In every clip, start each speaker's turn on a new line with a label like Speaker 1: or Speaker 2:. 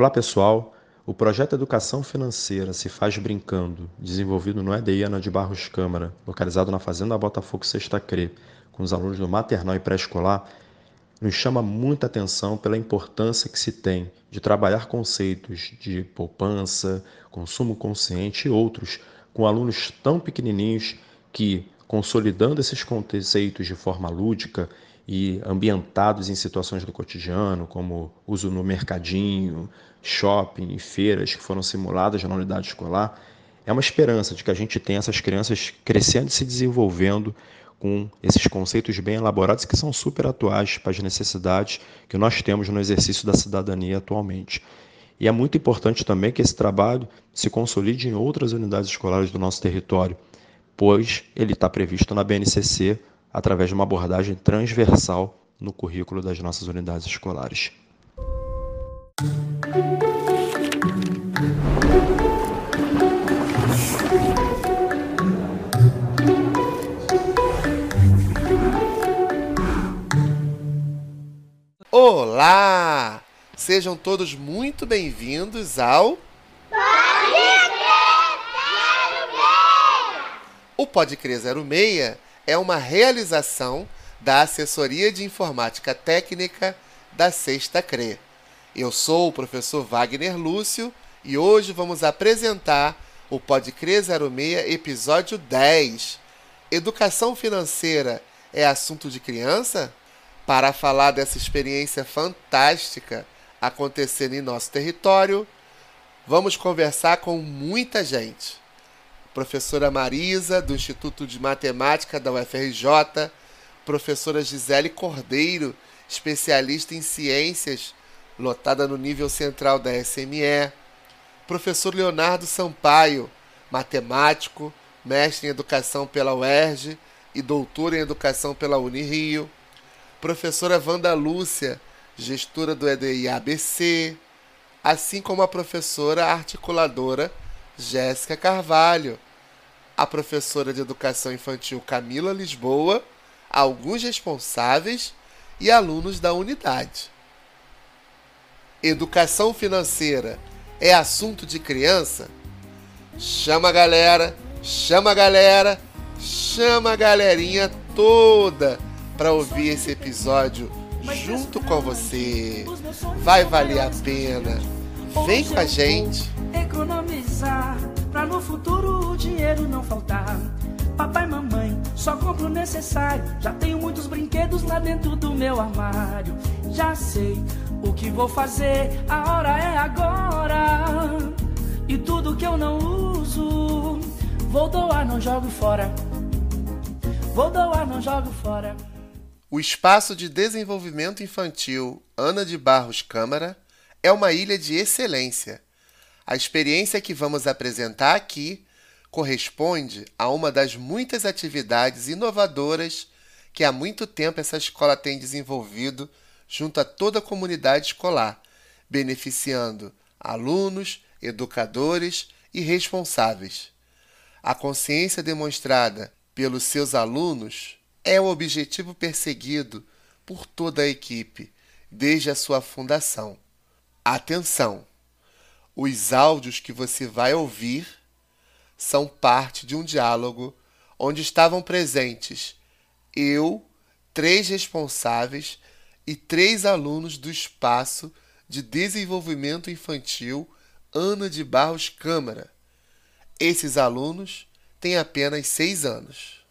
Speaker 1: Olá pessoal, o projeto Educação Financeira se faz brincando, desenvolvido no EDI Ana de Barros Câmara, localizado na Fazenda Botafogo Sexta CRE, com os alunos do maternal e pré-escolar, nos chama muita atenção pela importância que se tem de trabalhar conceitos de poupança, consumo consciente e outros com alunos tão pequenininhos que, consolidando esses conceitos de forma lúdica e ambientados em situações do cotidiano, como uso no mercadinho, shopping e feiras que foram simuladas na unidade escolar, é uma esperança de que a gente tenha essas crianças crescendo e se desenvolvendo com esses conceitos bem elaborados que são super atuais para as necessidades que nós temos no exercício da cidadania atualmente. E é muito importante também que esse trabalho se consolide em outras unidades escolares do nosso território, pois ele está previsto na BNCC através de uma abordagem transversal no currículo das nossas unidades escolares.
Speaker 2: Olá! Sejam todos muito bem-vindos ao O Pode Crer 06 é uma realização da Assessoria de Informática Técnica da Sexta CRE. Eu sou o professor Wagner Lúcio e hoje vamos apresentar o Pode Crer 06, episódio 10. Educação financeira é assunto de criança? Para falar dessa experiência fantástica acontecendo em nosso território, vamos conversar com muita gente professora Marisa, do Instituto de Matemática da UFRJ, professora Gisele Cordeiro, especialista em ciências, lotada no nível central da SME, professor Leonardo Sampaio, matemático, mestre em educação pela UERJ e doutor em educação pela Unirio, professora Wanda Lúcia, gestora do EDI ABC, assim como a professora articuladora Jéssica Carvalho, a professora de educação infantil Camila Lisboa, alguns responsáveis e alunos da unidade. Educação financeira é assunto de criança? Chama a galera, chama a galera, chama a galerinha toda para ouvir esse episódio junto com você. Vai valer a pena. Vem com a gente
Speaker 3: economizar Pra no futuro o dinheiro não faltar Papai e mamãe, só compro o necessário Já tenho muitos brinquedos lá dentro do meu armário Já sei o que vou fazer, a hora é agora. E tudo que eu não uso Vou doar, não jogo fora. Vou doar, não jogo fora.
Speaker 2: O Espaço de Desenvolvimento Infantil Ana de Barros Câmara é uma ilha de excelência. A experiência que vamos apresentar aqui corresponde a uma das muitas atividades inovadoras que há muito tempo essa escola tem desenvolvido junto a toda a comunidade escolar, beneficiando alunos, educadores e responsáveis. A consciência demonstrada pelos seus alunos é o objetivo perseguido por toda a equipe desde a sua fundação. Atenção! Os áudios que você vai ouvir são parte de um diálogo onde estavam presentes eu, três responsáveis e três alunos do Espaço de Desenvolvimento Infantil Ana de Barros Câmara. Esses alunos têm apenas seis anos.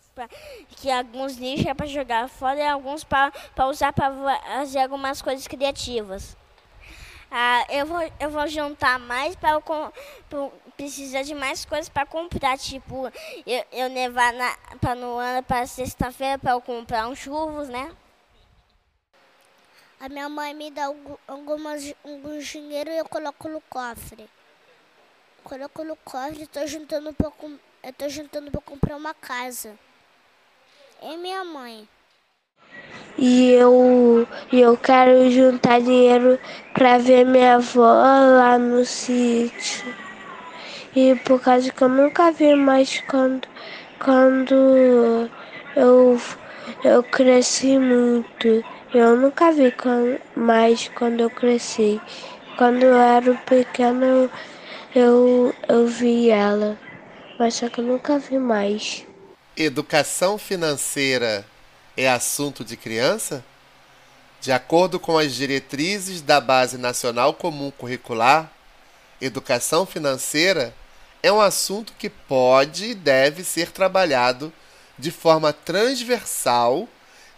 Speaker 4: Que alguns lixos é para jogar fora e alguns para usar para fazer algumas coisas criativas. Ah, eu, vou, eu vou juntar mais para precisar de mais coisas para comprar. Tipo, eu, eu levar para no ano para sexta-feira para eu comprar uns churros, né?
Speaker 5: A minha mãe me dá algumas, alguns dinheiro e eu coloco no cofre. Coloco no cofre e estou juntando para eu tô juntando para comprar uma casa. E minha mãe
Speaker 6: e eu, eu quero juntar dinheiro para ver minha avó lá no sítio. E por causa que eu nunca vi mais quando, quando eu, eu cresci muito. Eu nunca vi mais quando eu cresci. quando eu era pequeno eu, eu vi ela, mas só que eu nunca vi mais.
Speaker 2: Educação financeira é assunto de criança? De acordo com as diretrizes da Base Nacional Comum Curricular, educação financeira é um assunto que pode e deve ser trabalhado de forma transversal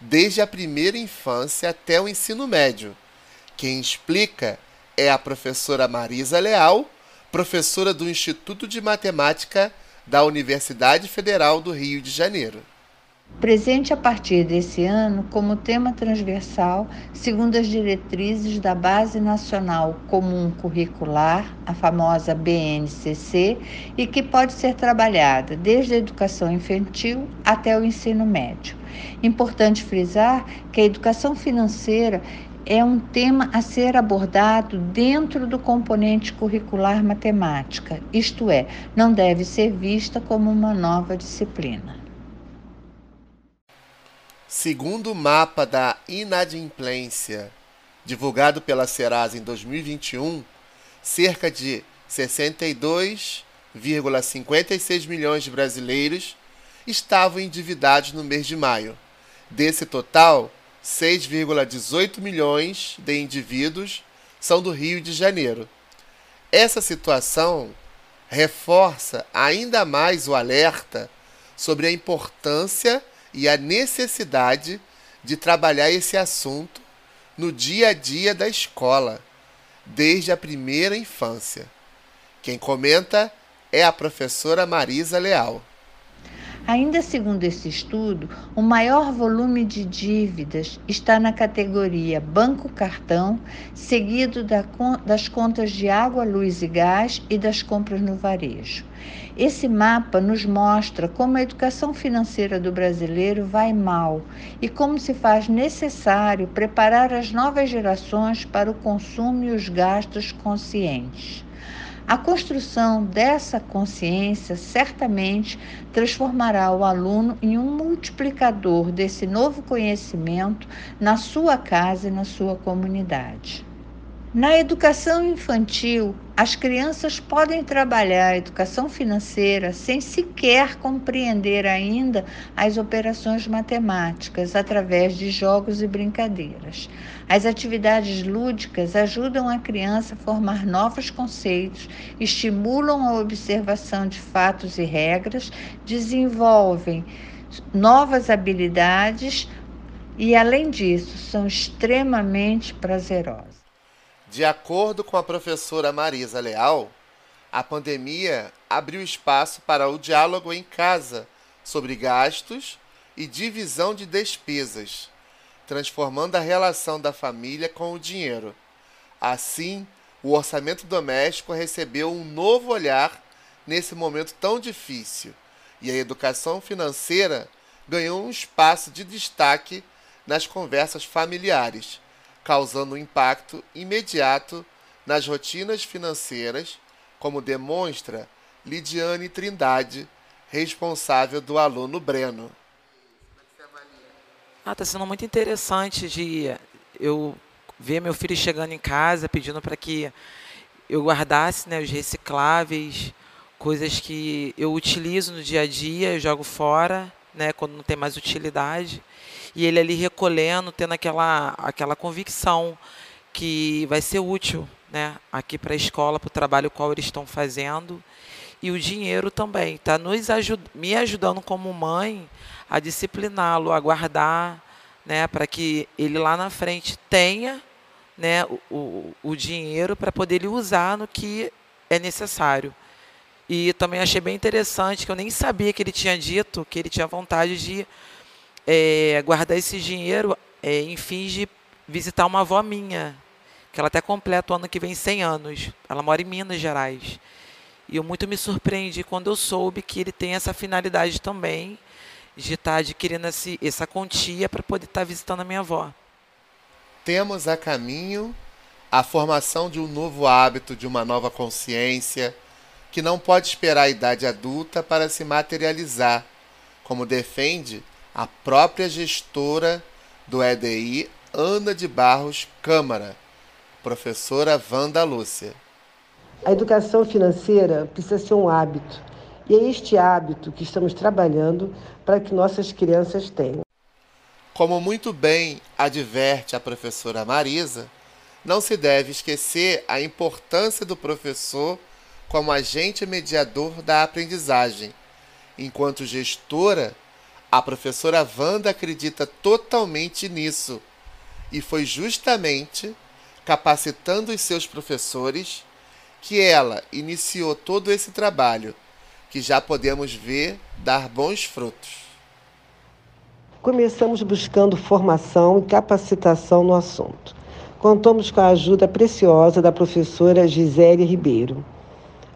Speaker 2: desde a primeira infância até o ensino médio. Quem explica é a professora Marisa Leal, professora do Instituto de Matemática da Universidade Federal do Rio de Janeiro.
Speaker 7: Presente a partir desse ano como tema transversal, segundo as diretrizes da Base Nacional Comum Curricular, a famosa BNCC, e que pode ser trabalhada desde a educação infantil até o ensino médio. Importante frisar que a educação financeira é um tema a ser abordado dentro do componente curricular matemática, isto é, não deve ser vista como uma nova disciplina.
Speaker 2: Segundo o mapa da inadimplência, divulgado pela Serasa em 2021, cerca de 62,56 milhões de brasileiros estavam endividados no mês de maio. Desse total, 6,18 milhões de indivíduos são do Rio de Janeiro. Essa situação reforça ainda mais o alerta sobre a importância e a necessidade de trabalhar esse assunto no dia a dia da escola, desde a primeira infância. Quem comenta é a professora Marisa Leal.
Speaker 7: Ainda segundo esse estudo, o maior volume de dívidas está na categoria banco-cartão, seguido das contas de água, luz e gás e das compras no varejo. Esse mapa nos mostra como a educação financeira do brasileiro vai mal e como se faz necessário preparar as novas gerações para o consumo e os gastos conscientes. A construção dessa consciência certamente transformará o aluno em um multiplicador desse novo conhecimento na sua casa e na sua comunidade. Na educação infantil, as crianças podem trabalhar a educação financeira sem sequer compreender ainda as operações matemáticas através de jogos e brincadeiras. As atividades lúdicas ajudam a criança a formar novos conceitos, estimulam a observação de fatos e regras, desenvolvem novas habilidades e, além disso, são extremamente prazerosas.
Speaker 2: De acordo com a professora Marisa Leal, a pandemia abriu espaço para o diálogo em casa sobre gastos e divisão de despesas, transformando a relação da família com o dinheiro. Assim, o orçamento doméstico recebeu um novo olhar nesse momento tão difícil e a educação financeira ganhou um espaço de destaque nas conversas familiares causando um impacto imediato nas rotinas financeiras, como demonstra Lidiane Trindade, responsável do aluno Breno.
Speaker 8: Ah, tá sendo muito interessante de eu ver meu filho chegando em casa pedindo para que eu guardasse né, os recicláveis, coisas que eu utilizo no dia a dia, eu jogo fora, né, quando não tem mais utilidade e ele ali recolhendo, tendo aquela, aquela convicção que vai ser útil né, aqui para a escola, para o trabalho qual eles estão fazendo. E o dinheiro também está nos ajud me ajudando como mãe a discipliná-lo, a guardar, né, para que ele lá na frente tenha né, o, o, o dinheiro para poder ele usar no que é necessário. E também achei bem interessante que eu nem sabia que ele tinha dito que ele tinha vontade de é, guardar esse dinheiro é, em fins de visitar uma avó minha, que ela até completa o ano que vem 100 anos. Ela mora em Minas Gerais. E eu muito me surpreendi quando eu soube que ele tem essa finalidade também de estar adquirindo esse, essa quantia para poder estar visitando a minha avó.
Speaker 2: Temos a caminho a formação de um novo hábito, de uma nova consciência, que não pode esperar a idade adulta para se materializar, como defende a própria gestora do EDI, Ana de Barros Câmara, Professora Wanda Lúcia.
Speaker 9: A educação financeira precisa ser um hábito. E é este hábito que estamos trabalhando para que nossas crianças tenham.
Speaker 2: Como muito bem adverte a professora Marisa, não se deve esquecer a importância do professor como agente mediador da aprendizagem. Enquanto gestora, a professora Wanda acredita totalmente nisso e foi justamente capacitando os seus professores que ela iniciou todo esse trabalho, que já podemos ver dar bons frutos.
Speaker 9: Começamos buscando formação e capacitação no assunto. Contamos com a ajuda preciosa da professora Gisele Ribeiro.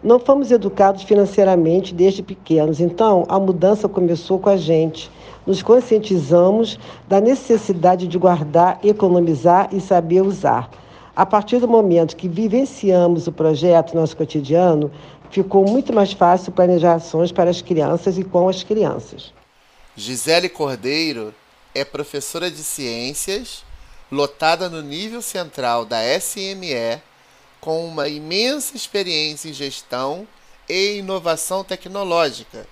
Speaker 9: Não fomos educados financeiramente desde pequenos, então a mudança começou com a gente. Nos conscientizamos da necessidade de guardar, economizar e saber usar. A partir do momento que vivenciamos o projeto no nosso cotidiano, ficou muito mais fácil planejar ações para as crianças e com as crianças.
Speaker 2: Gisele Cordeiro é professora de ciências, lotada no nível central da SME com uma imensa experiência em gestão e inovação tecnológica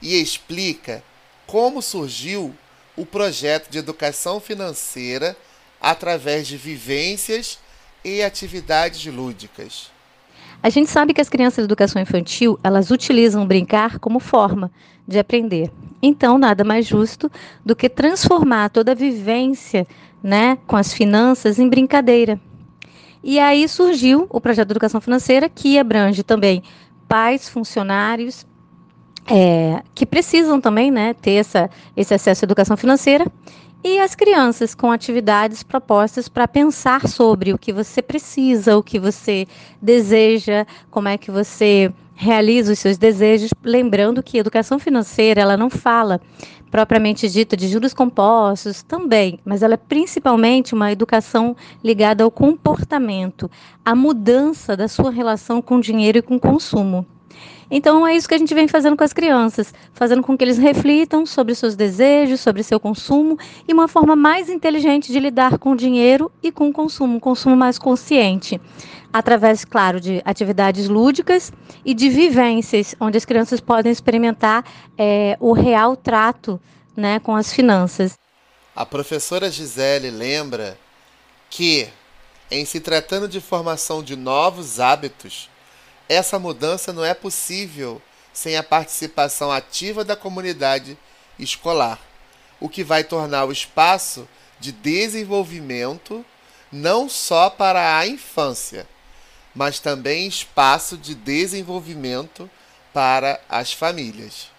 Speaker 2: e explica como surgiu o projeto de educação financeira através de vivências e atividades lúdicas.
Speaker 10: A gente sabe que as crianças de educação infantil, elas utilizam brincar como forma de aprender. Então, nada mais justo do que transformar toda a vivência, né, com as finanças em brincadeira. E aí surgiu o projeto de educação financeira, que abrange também pais, funcionários, é, que precisam também né, ter essa, esse acesso à educação financeira, e as crianças com atividades propostas para pensar sobre o que você precisa, o que você deseja, como é que você realiza os seus desejos, lembrando que educação financeira ela não fala propriamente dita de juros compostos também, mas ela é principalmente uma educação ligada ao comportamento, à mudança da sua relação com o dinheiro e com o consumo. Então é isso que a gente vem fazendo com as crianças, fazendo com que eles reflitam sobre seus desejos, sobre seu consumo e uma forma mais inteligente de lidar com o dinheiro e com o consumo, um consumo mais consciente através, claro, de atividades lúdicas e de vivências, onde as crianças podem experimentar é, o real trato né, com as finanças.
Speaker 2: A professora Gisele lembra que, em se tratando de formação de novos hábitos, essa mudança não é possível sem a participação ativa da comunidade escolar, o que vai tornar o espaço de desenvolvimento não só para a infância, mas também espaço de desenvolvimento para as famílias.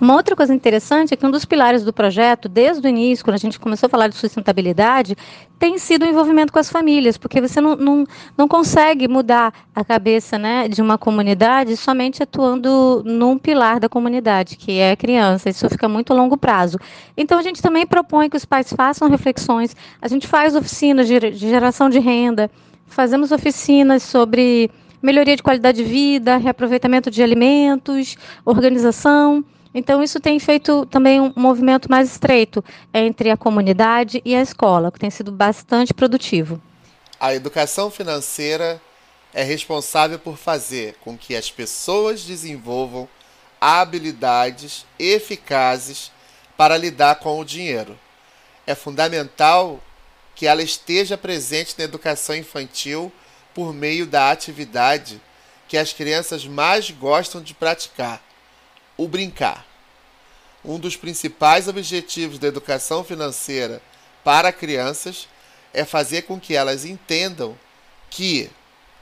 Speaker 10: Uma outra coisa interessante é que um dos pilares do projeto, desde o início, quando a gente começou a falar de sustentabilidade, tem sido o envolvimento com as famílias, porque você não, não, não consegue mudar a cabeça né, de uma comunidade somente atuando num pilar da comunidade, que é a criança. Isso fica muito a longo prazo. Então, a gente também propõe que os pais façam reflexões, a gente faz oficinas de, de geração de renda, Fazemos oficinas sobre melhoria de qualidade de vida, reaproveitamento de alimentos, organização. Então, isso tem feito também um movimento mais estreito entre a comunidade e a escola, que tem sido bastante produtivo.
Speaker 2: A educação financeira é responsável por fazer com que as pessoas desenvolvam habilidades eficazes para lidar com o dinheiro. É fundamental que ela esteja presente na educação infantil por meio da atividade que as crianças mais gostam de praticar, o brincar. Um dos principais objetivos da educação financeira para crianças é fazer com que elas entendam que,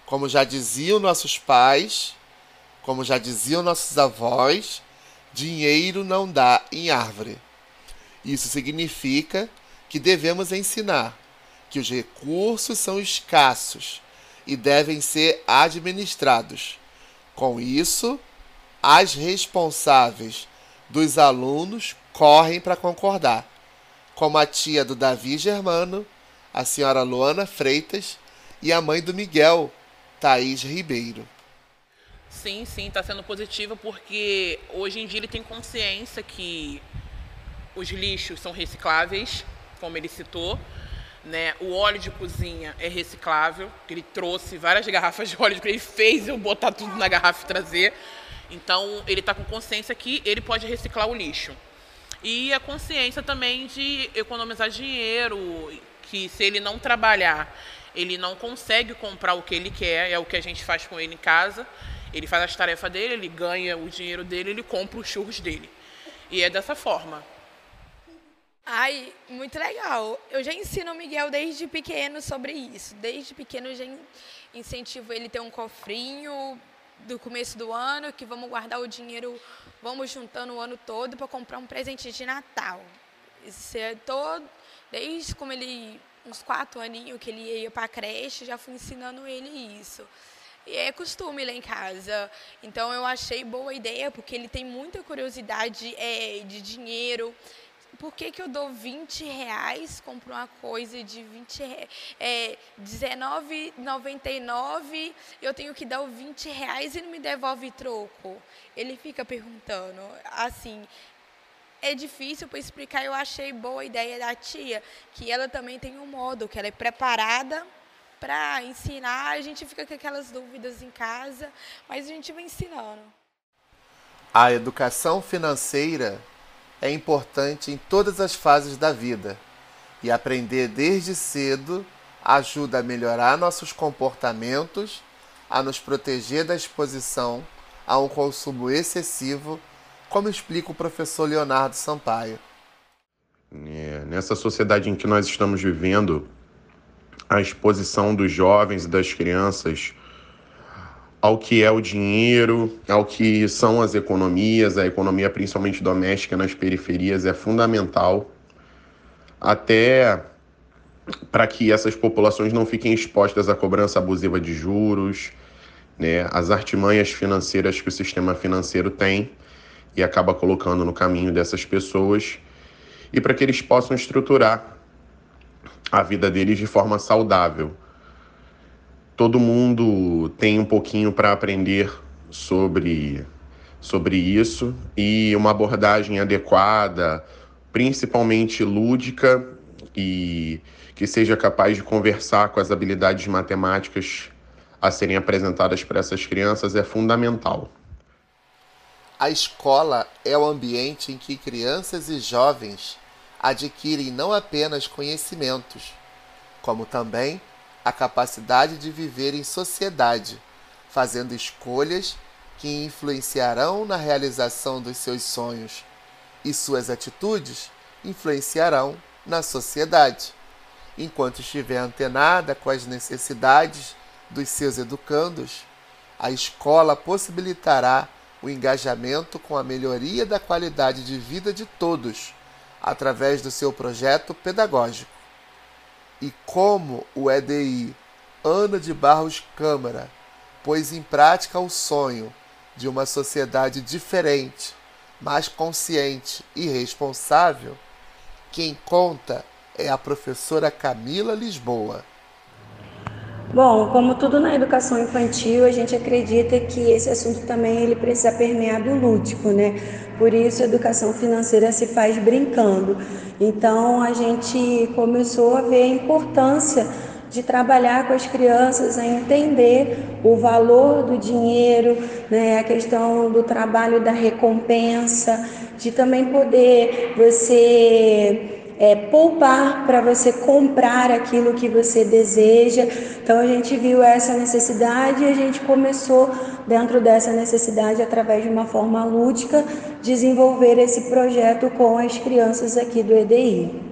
Speaker 2: como já diziam nossos pais, como já diziam nossos avós, dinheiro não dá em árvore. Isso significa que devemos ensinar que os recursos são escassos e devem ser administrados. Com isso, as responsáveis dos alunos correm para concordar, como a tia do Davi Germano, a senhora Luana Freitas e a mãe do Miguel, Thaís Ribeiro.
Speaker 11: Sim, sim, está sendo positivo porque hoje em dia ele tem consciência que os lixos são recicláveis, como ele citou, Né? O óleo de cozinha é reciclável, ele trouxe várias garrafas de óleo, ele fez eu botar tudo na garrafa e trazer. Então ele está com consciência que ele pode reciclar o lixo. E a consciência também de economizar dinheiro, que se ele não trabalhar, ele não consegue comprar o que ele quer, é o que a gente faz com ele em casa. Ele faz as tarefas dele, ele ganha o dinheiro dele, ele compra os churros dele. E é dessa forma.
Speaker 12: Ai, muito legal. Eu já ensino o Miguel desde pequeno sobre isso. Desde pequeno eu já incentivo ele a ter um cofrinho do começo do ano, que vamos guardar o dinheiro, vamos juntando o ano todo para comprar um presente de Natal. Isso é todo, desde como ele, uns quatro aninhos que ele ia para a creche, já fui ensinando ele isso. E é costume lá em casa. Então eu achei boa ideia, porque ele tem muita curiosidade é, de dinheiro por que, que eu dou 20 reais, compro uma coisa de 20 é, R$19,99 eu tenho que dar o 20 reais e não me devolve troco? Ele fica perguntando. Assim, é difícil para explicar, eu achei boa a ideia da tia, que ela também tem um modo, que ela é preparada para ensinar, a gente fica com aquelas dúvidas em casa, mas a gente vai ensinando.
Speaker 2: A educação financeira é importante em todas as fases da vida e aprender desde cedo ajuda a melhorar nossos comportamentos, a nos proteger da exposição a um consumo excessivo, como explica o professor Leonardo Sampaio.
Speaker 13: É, nessa sociedade em que nós estamos vivendo, a exposição dos jovens e das crianças ao que é o dinheiro, ao que são as economias, a economia principalmente doméstica nas periferias é fundamental, até para que essas populações não fiquem expostas à cobrança abusiva de juros, né, as artimanhas financeiras que o sistema financeiro tem e acaba colocando no caminho dessas pessoas, e para que eles possam estruturar a vida deles de forma saudável todo mundo tem um pouquinho para aprender sobre, sobre isso e uma abordagem adequada, principalmente lúdica e que seja capaz de conversar com as habilidades matemáticas a serem apresentadas para essas crianças é fundamental.
Speaker 2: A escola é o ambiente em que crianças e jovens adquirem não apenas conhecimentos, como também a capacidade de viver em sociedade, fazendo escolhas que influenciarão na realização dos seus sonhos, e suas atitudes influenciarão na sociedade. Enquanto estiver antenada com as necessidades dos seus educandos, a escola possibilitará o engajamento com a melhoria da qualidade de vida de todos, através do seu projeto pedagógico e como o EDI Ana de Barros Câmara pôs em prática o sonho de uma sociedade diferente, mais consciente e responsável, quem conta é a professora Camila Lisboa.
Speaker 14: Bom, como tudo na educação infantil, a gente acredita que esse assunto também ele precisa permear do lúdico, né? Por isso, a educação financeira se faz brincando. Então, a gente começou a ver a importância de trabalhar com as crianças a entender o valor do dinheiro, né, a questão do trabalho da recompensa, de também poder você é, poupar para você comprar aquilo que você deseja. Então a gente viu essa necessidade e a gente começou, dentro dessa necessidade, através de uma forma lúdica, desenvolver esse projeto com as crianças aqui do EDI.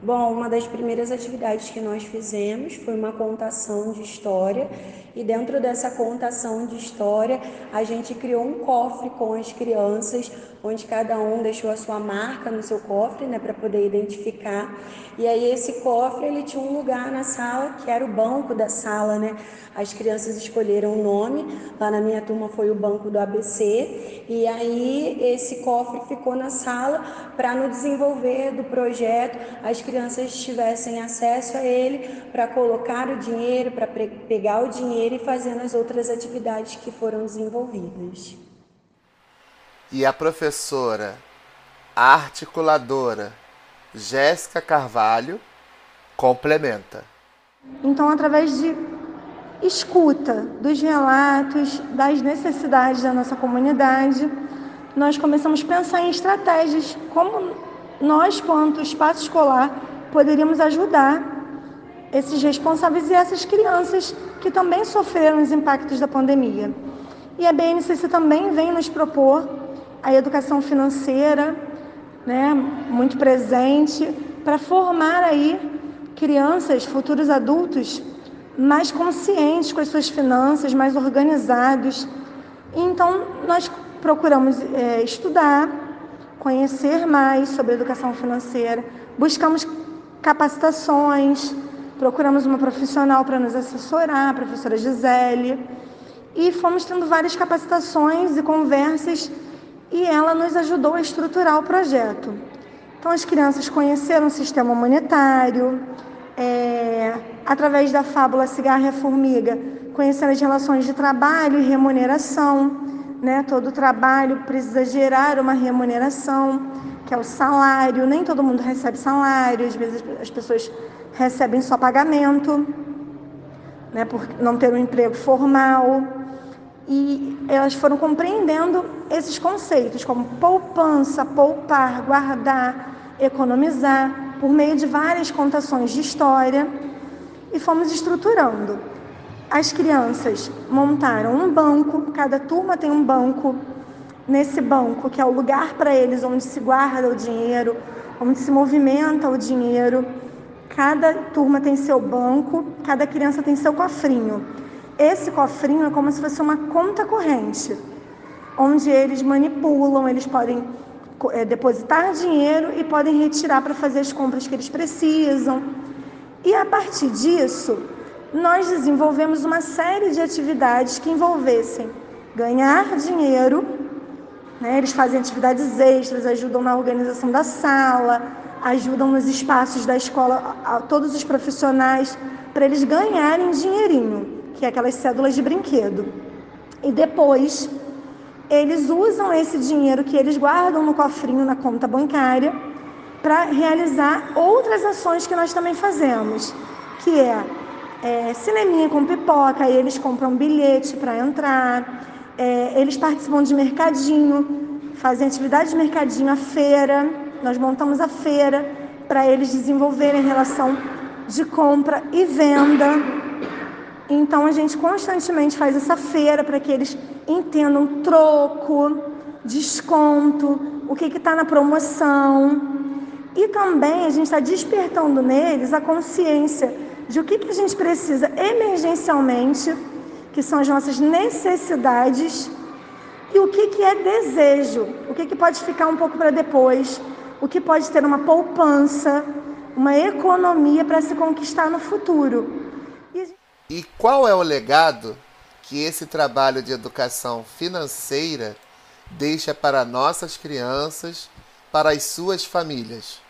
Speaker 14: Bom, uma das primeiras atividades que nós fizemos foi uma contação de história e dentro dessa contação de história a gente criou um cofre com as crianças, onde cada um deixou a sua marca no seu cofre, né, para poder identificar. E aí esse cofre ele tinha um lugar na sala que era o banco da sala, né? As crianças escolheram o nome. Lá na minha turma foi o banco do ABC e aí esse cofre ficou na sala para no desenvolver do projeto as crianças tivessem acesso a ele para colocar o dinheiro, para pegar o dinheiro e fazendo as outras atividades que foram desenvolvidas.
Speaker 2: E a professora, articuladora Jéssica Carvalho, Complementa.
Speaker 15: Então, através de escuta dos relatos, das necessidades da nossa comunidade, nós começamos a pensar em estratégias como nós, quanto espaço escolar, poderíamos ajudar esses responsáveis e essas crianças que também sofreram os impactos da pandemia. E a BNCC também vem nos propor a educação financeira, né, muito presente, para formar aí crianças, futuros adultos mais conscientes com as suas finanças, mais organizados. Então, nós procuramos é, estudar, conhecer mais sobre educação financeira, buscamos capacitações, procuramos uma profissional para nos assessorar, a professora Gisele, e fomos tendo várias capacitações e conversas e ela nos ajudou a estruturar o projeto. Então, as crianças conheceram o sistema monetário, é, através da fábula Cigarra e a Formiga, conheceram as relações de trabalho e remuneração. Né? Todo trabalho precisa gerar uma remuneração, que é o salário. Nem todo mundo recebe salário, às vezes as pessoas recebem só pagamento, né? por não ter um emprego formal. E elas foram compreendendo esses conceitos, como poupança, poupar, guardar, economizar por meio de várias contações de história e fomos estruturando. As crianças montaram um banco, cada turma tem um banco. Nesse banco, que é o lugar para eles onde se guarda o dinheiro, onde se movimenta o dinheiro. Cada turma tem seu banco, cada criança tem seu cofrinho. Esse cofrinho é como se fosse uma conta corrente, onde eles manipulam, eles podem é, depositar dinheiro e podem retirar para fazer as compras que eles precisam. E a partir disso, nós desenvolvemos uma série de atividades que envolvessem ganhar dinheiro, né? eles fazem atividades extras, ajudam na organização da sala, ajudam nos espaços da escola, a, todos os profissionais, para eles ganharem dinheirinho, que é aquelas cédulas de brinquedo. E depois eles usam esse dinheiro que eles guardam no cofrinho na conta bancária para realizar outras ações que nós também fazemos, que é, é cineminha com pipoca, eles compram bilhete para entrar, é, eles participam de mercadinho, fazem atividade de mercadinho, a feira, nós montamos a feira para eles desenvolverem relação de compra e venda. Então a gente constantemente faz essa feira para que eles entendam troco, desconto, o que está na promoção. E também a gente está despertando neles a consciência de o que, que a gente precisa emergencialmente, que são as nossas necessidades, e o que, que é desejo, o que, que pode ficar um pouco para depois, o que pode ter uma poupança, uma economia para se conquistar no futuro.
Speaker 2: E qual é o legado que esse trabalho de educação financeira deixa para nossas crianças, para as suas famílias?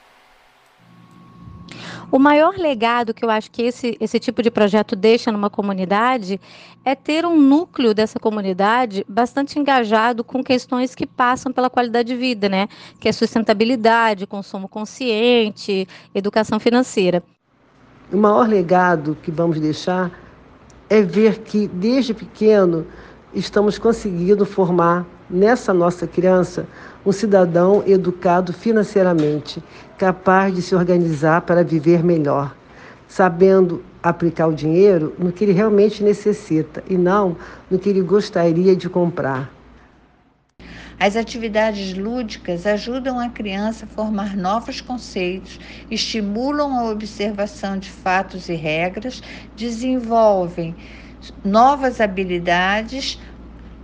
Speaker 10: O maior legado que eu acho que esse, esse tipo de projeto deixa numa comunidade é ter um núcleo dessa comunidade bastante engajado com questões que passam pela qualidade de vida, né? Que é sustentabilidade, consumo consciente, educação financeira.
Speaker 9: O maior legado que vamos deixar é ver que desde pequeno estamos conseguindo formar nessa nossa criança um cidadão educado financeiramente, capaz de se organizar para viver melhor, sabendo aplicar o dinheiro no que ele realmente necessita e não no que ele gostaria de comprar.
Speaker 7: As atividades lúdicas ajudam a criança a formar novos conceitos, estimulam a observação de fatos e regras, desenvolvem novas habilidades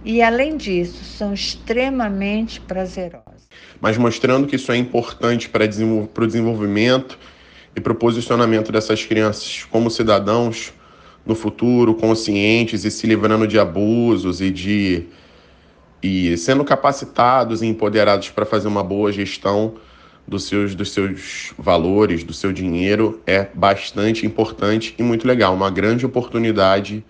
Speaker 7: e, além disso, são extremamente prazerosas.
Speaker 13: Mas mostrando que isso é importante para o desenvolvimento e para o posicionamento dessas crianças como cidadãos no futuro, conscientes e se livrando de abusos e de e sendo capacitados e empoderados para fazer uma boa gestão dos seus, dos seus valores, do seu dinheiro, é bastante importante e muito legal, uma grande oportunidade.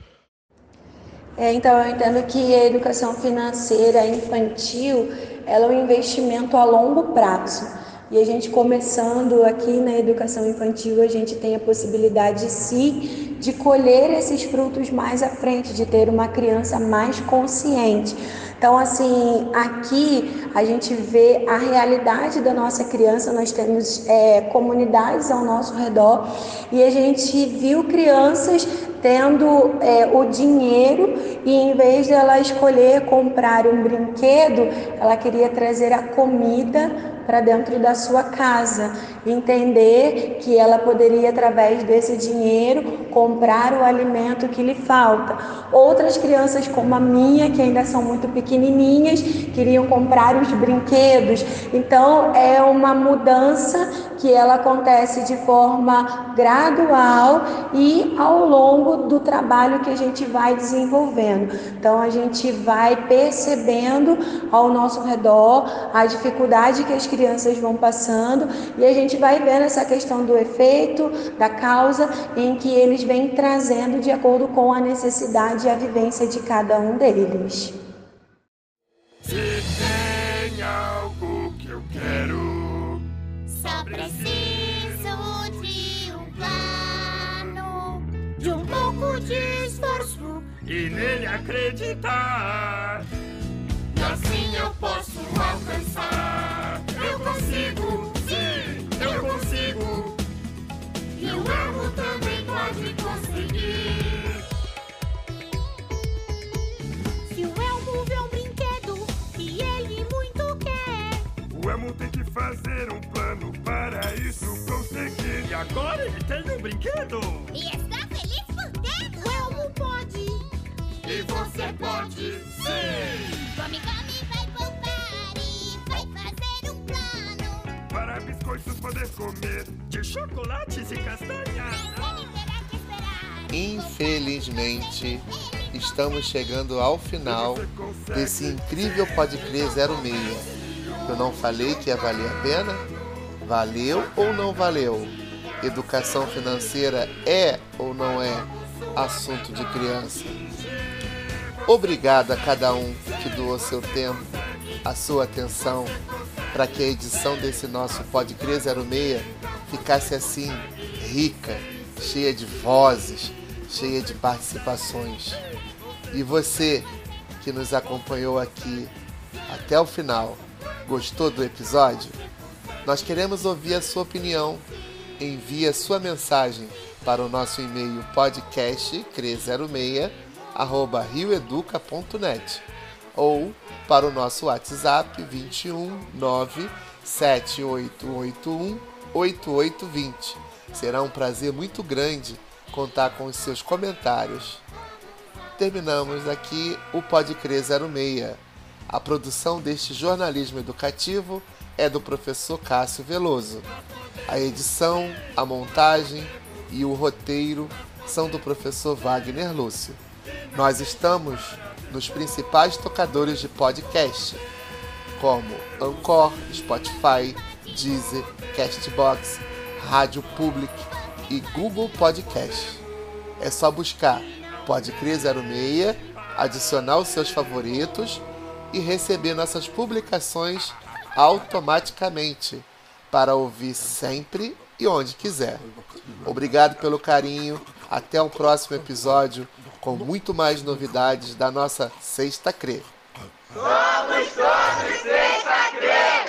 Speaker 14: É, então, eu entendo que a educação financeira infantil ela é um investimento a longo prazo. E a gente começando aqui na educação infantil, a gente tem a possibilidade sim de colher esses frutos mais à frente, de ter uma criança mais consciente. Então, assim, aqui a gente vê a realidade da nossa criança, nós temos é, comunidades ao nosso redor e a gente viu crianças tendo é, o dinheiro e em vez de ela escolher comprar um brinquedo, ela queria trazer a comida para dentro da sua casa, entender que ela poderia através desse dinheiro comprar o alimento que lhe falta. Outras crianças como a minha, que ainda são muito pequenininhas, queriam comprar os brinquedos. Então é uma mudança que ela acontece de forma gradual e ao longo do trabalho que a gente vai desenvolvendo. Então a gente vai percebendo ao nosso redor a dificuldade que as crianças vão passando e a gente vai vendo essa questão do efeito, da causa, em que eles vêm trazendo de acordo com a necessidade e a vivência de cada um deles.
Speaker 16: Pouco de esforço
Speaker 17: e nele acreditar. E assim eu posso alcançar. Eu consigo, sim, eu consigo. E o erro também pode conseguir.
Speaker 16: Se o Elmo vê um brinquedo que ele muito quer,
Speaker 17: O Elmo tem que fazer um plano para isso conseguir. E agora ele tem um brinquedo.
Speaker 16: e está pode.
Speaker 17: E você pode, sim.
Speaker 16: Come, come, vai poupar e vai fazer um plano.
Speaker 17: Para biscoitos poder comer de chocolates e castanhas.
Speaker 2: Infelizmente, estamos chegando ao final desse incrível Pode Crer 06. Eu não falei que ia valer a pena? Valeu ou não valeu? Educação financeira é ou não é assunto de criança? Obrigado a cada um que doou seu tempo, a sua atenção, para que a edição desse nosso Pode Crer 06 ficasse assim, rica, cheia de vozes, cheia de participações. E você que nos acompanhou aqui até o final, gostou do episódio? Nós queremos ouvir a sua opinião. Envie a sua mensagem para o nosso e-mail podcastcre06 arroba rioeduca.net ou para o nosso WhatsApp 21 9 7881 8820. Será um prazer muito grande contar com os seus comentários. Terminamos aqui o Pode Crer 06. A produção deste jornalismo educativo é do professor Cássio Veloso. A edição, a montagem e o roteiro são do professor Wagner Lúcio. Nós estamos nos principais tocadores de podcast, como Anchor, Spotify, Deezer, Castbox, Rádio Public e Google Podcast. É só buscar Pode Crer 06, adicionar os seus favoritos e receber nossas publicações automaticamente para ouvir sempre e onde quiser. Obrigado pelo carinho. Até o próximo episódio com muito mais novidades da nossa Sexta Crer.
Speaker 17: Somos todos três.